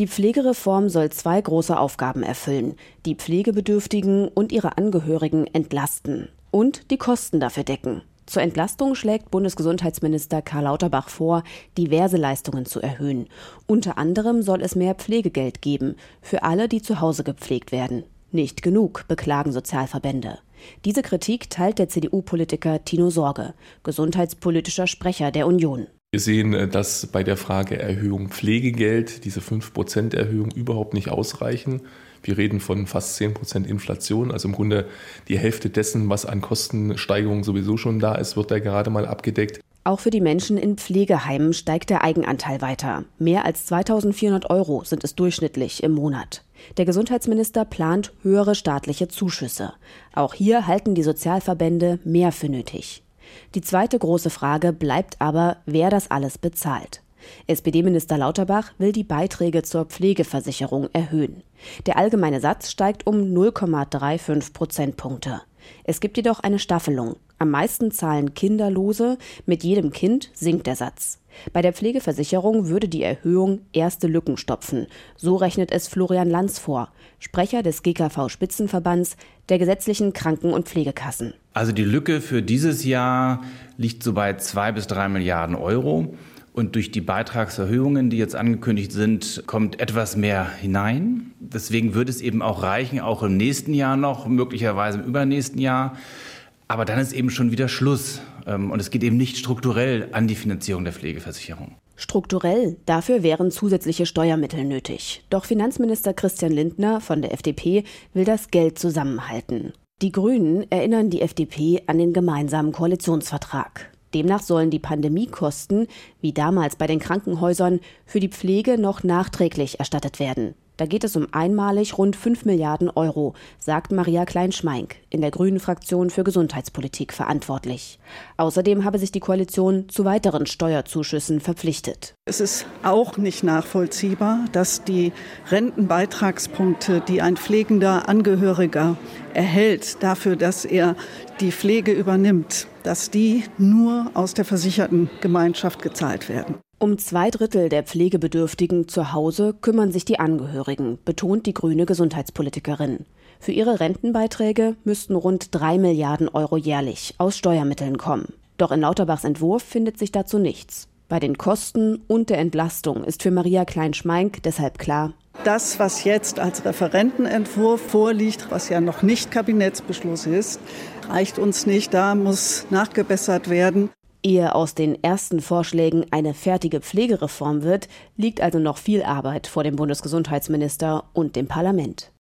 Die Pflegereform soll zwei große Aufgaben erfüllen, die Pflegebedürftigen und ihre Angehörigen entlasten und die Kosten dafür decken. Zur Entlastung schlägt Bundesgesundheitsminister Karl Lauterbach vor, diverse Leistungen zu erhöhen. Unter anderem soll es mehr Pflegegeld geben für alle, die zu Hause gepflegt werden. Nicht genug, beklagen Sozialverbände. Diese Kritik teilt der CDU-Politiker Tino Sorge, gesundheitspolitischer Sprecher der Union. Wir sehen, äh, dass bei der Frage Erhöhung Pflegegeld diese 5% Erhöhung überhaupt nicht ausreichen. Wir reden von fast 10% Inflation, also im Grunde die Hälfte dessen, was an Kostensteigerungen sowieso schon da ist, wird da gerade mal abgedeckt. Auch für die Menschen in Pflegeheimen steigt der Eigenanteil weiter. Mehr als 2400 Euro sind es durchschnittlich im Monat. Der Gesundheitsminister plant höhere staatliche Zuschüsse. Auch hier halten die Sozialverbände mehr für nötig. Die zweite große Frage bleibt aber, wer das alles bezahlt. SPD-Minister Lauterbach will die Beiträge zur Pflegeversicherung erhöhen. Der allgemeine Satz steigt um 0,35 Prozentpunkte. Es gibt jedoch eine Staffelung. Am meisten zahlen Kinderlose, mit jedem Kind sinkt der Satz. Bei der Pflegeversicherung würde die Erhöhung erste Lücken stopfen. So rechnet es Florian Lanz vor, Sprecher des GKV-Spitzenverbands der gesetzlichen Kranken- und Pflegekassen. Also die Lücke für dieses Jahr liegt so bei zwei bis drei Milliarden Euro. Und durch die Beitragserhöhungen, die jetzt angekündigt sind, kommt etwas mehr hinein. Deswegen würde es eben auch reichen, auch im nächsten Jahr noch, möglicherweise im übernächsten Jahr. Aber dann ist eben schon wieder Schluss. Ähm, und es geht eben nicht strukturell an die Finanzierung der Pflegeversicherung. Strukturell, dafür wären zusätzliche Steuermittel nötig. Doch Finanzminister Christian Lindner von der FDP will das Geld zusammenhalten. Die Grünen erinnern die FDP an den gemeinsamen Koalitionsvertrag. Demnach sollen die Pandemiekosten, wie damals bei den Krankenhäusern, für die Pflege noch nachträglich erstattet werden. Da geht es um einmalig rund 5 Milliarden Euro, sagt Maria Kleinschmeink, in der Grünen Fraktion für Gesundheitspolitik verantwortlich. Außerdem habe sich die Koalition zu weiteren Steuerzuschüssen verpflichtet. Es ist auch nicht nachvollziehbar, dass die Rentenbeitragspunkte, die ein pflegender Angehöriger erhält, dafür, dass er die Pflege übernimmt, dass die nur aus der versicherten Gemeinschaft gezahlt werden. Um zwei Drittel der Pflegebedürftigen zu Hause kümmern sich die Angehörigen, betont die grüne Gesundheitspolitikerin. Für ihre Rentenbeiträge müssten rund drei Milliarden Euro jährlich aus Steuermitteln kommen. Doch in Lauterbachs Entwurf findet sich dazu nichts. Bei den Kosten und der Entlastung ist für Maria Klein-Schmeink deshalb klar, das, was jetzt als Referentenentwurf vorliegt, was ja noch nicht Kabinettsbeschluss ist, reicht uns nicht. Da muss nachgebessert werden. Ehe aus den ersten Vorschlägen eine fertige Pflegereform wird, liegt also noch viel Arbeit vor dem Bundesgesundheitsminister und dem Parlament.